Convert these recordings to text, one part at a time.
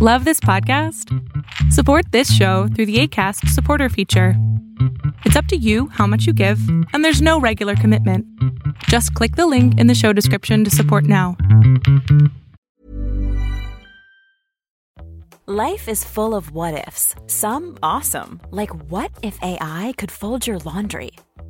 Love this podcast? Support this show through the ACAST supporter feature. It's up to you how much you give, and there's no regular commitment. Just click the link in the show description to support now. Life is full of what ifs, some awesome, like what if AI could fold your laundry?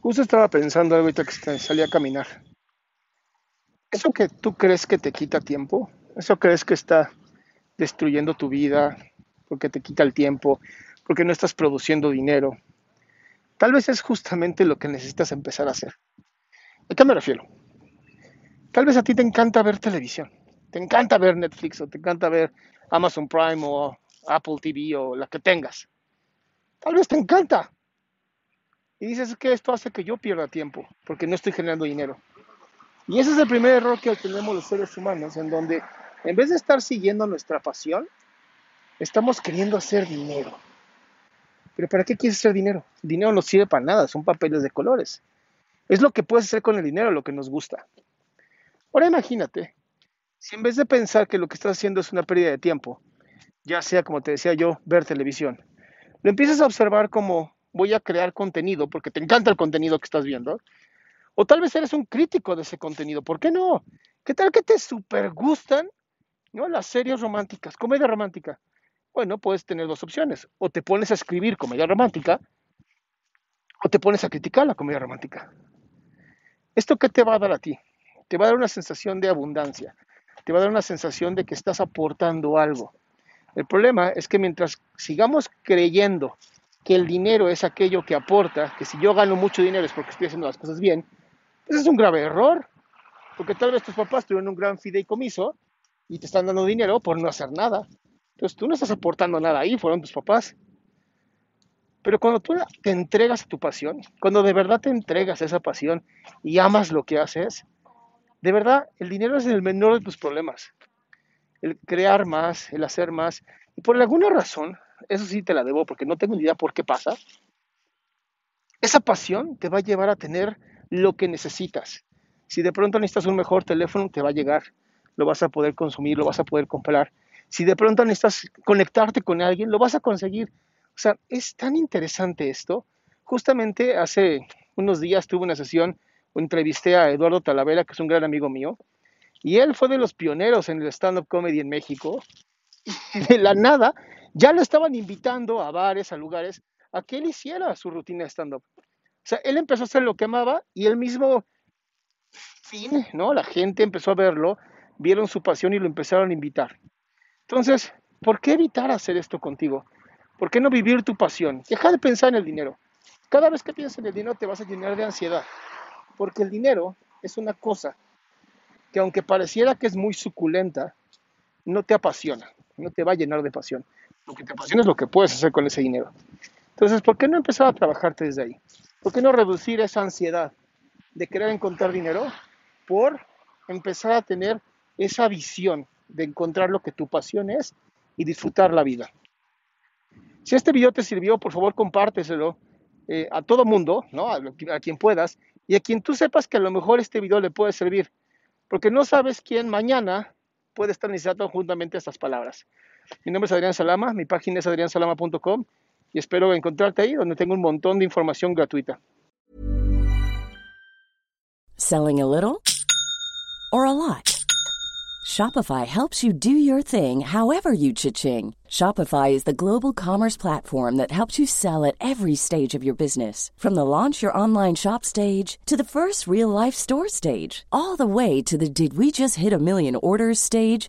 Justo estaba pensando ahorita que salí a caminar. ¿Eso que tú crees que te quita tiempo? ¿Eso crees que está destruyendo tu vida porque te quita el tiempo, porque no estás produciendo dinero? Tal vez es justamente lo que necesitas empezar a hacer. ¿A qué me refiero? Tal vez a ti te encanta ver televisión, te encanta ver Netflix o te encanta ver Amazon Prime o Apple TV o la que tengas. Tal vez te encanta. Y dices que esto hace que yo pierda tiempo porque no estoy generando dinero. Y ese es el primer error que tenemos los seres humanos, en donde en vez de estar siguiendo nuestra pasión, estamos queriendo hacer dinero. Pero ¿para qué quieres hacer dinero? Dinero no sirve para nada, son papeles de colores. Es lo que puedes hacer con el dinero, lo que nos gusta. Ahora imagínate, si en vez de pensar que lo que estás haciendo es una pérdida de tiempo, ya sea como te decía yo, ver televisión, lo empiezas a observar como voy a crear contenido porque te encanta el contenido que estás viendo, o tal vez eres un crítico de ese contenido, ¿por qué no? ¿Qué tal que te super gustan ¿no? las series románticas, comedia romántica? Bueno, puedes tener dos opciones, o te pones a escribir comedia romántica, o te pones a criticar la comedia romántica. ¿Esto qué te va a dar a ti? te va a dar una sensación de abundancia, te va a dar una sensación de que estás aportando algo. El problema es que mientras sigamos creyendo que el dinero es aquello que aporta, que si yo gano mucho dinero es porque estoy haciendo las cosas bien, pues es un grave error, porque tal vez tus papás tuvieron un gran fideicomiso y te están dando dinero por no hacer nada. Entonces tú no estás aportando nada ahí, fueron tus papás. Pero cuando tú te entregas a tu pasión, cuando de verdad te entregas a esa pasión y amas lo que haces, de verdad, el dinero es el menor de tus problemas. El crear más, el hacer más. Y por alguna razón, eso sí te la debo porque no tengo ni idea por qué pasa, esa pasión te va a llevar a tener lo que necesitas. Si de pronto necesitas un mejor teléfono, te va a llegar. Lo vas a poder consumir, lo vas a poder comprar. Si de pronto necesitas conectarte con alguien, lo vas a conseguir. O sea, es tan interesante esto. Justamente hace unos días tuve una sesión entrevisté a Eduardo Talavera, que es un gran amigo mío, y él fue de los pioneros en el stand-up comedy en México. Y de la nada, ya lo estaban invitando a bares, a lugares, a que él hiciera su rutina de stand-up. O sea, él empezó a hacer lo que amaba y él mismo fin, ¿no? La gente empezó a verlo, vieron su pasión y lo empezaron a invitar. Entonces, ¿por qué evitar hacer esto contigo? ¿Por qué no vivir tu pasión? Deja de pensar en el dinero. Cada vez que piensas en el dinero te vas a llenar de ansiedad. Porque el dinero es una cosa que aunque pareciera que es muy suculenta, no te apasiona, no te va a llenar de pasión. Lo que te apasiona es lo que puedes hacer con ese dinero. Entonces, ¿por qué no empezar a trabajarte desde ahí? ¿Por qué no reducir esa ansiedad de querer encontrar dinero por empezar a tener esa visión de encontrar lo que tu pasión es y disfrutar la vida? Si este video te sirvió, por favor compárteselo eh, a todo mundo, ¿no? a, quien puedas, y a quien tú sepas que a lo mejor este video le puede servir, porque no sabes quién mañana puede estar necesitando juntamente estas palabras. Mi nombre es Adrián Salama, mi página es adriansalama.com y espero encontrarte ahí donde tengo un montón de información gratuita. Selling a little or a lot? Shopify helps you do your thing however you cha-ching. Shopify is the global commerce platform that helps you sell at every stage of your business. From the launch your online shop stage to the first real life store stage, all the way to the did we just hit a million orders stage.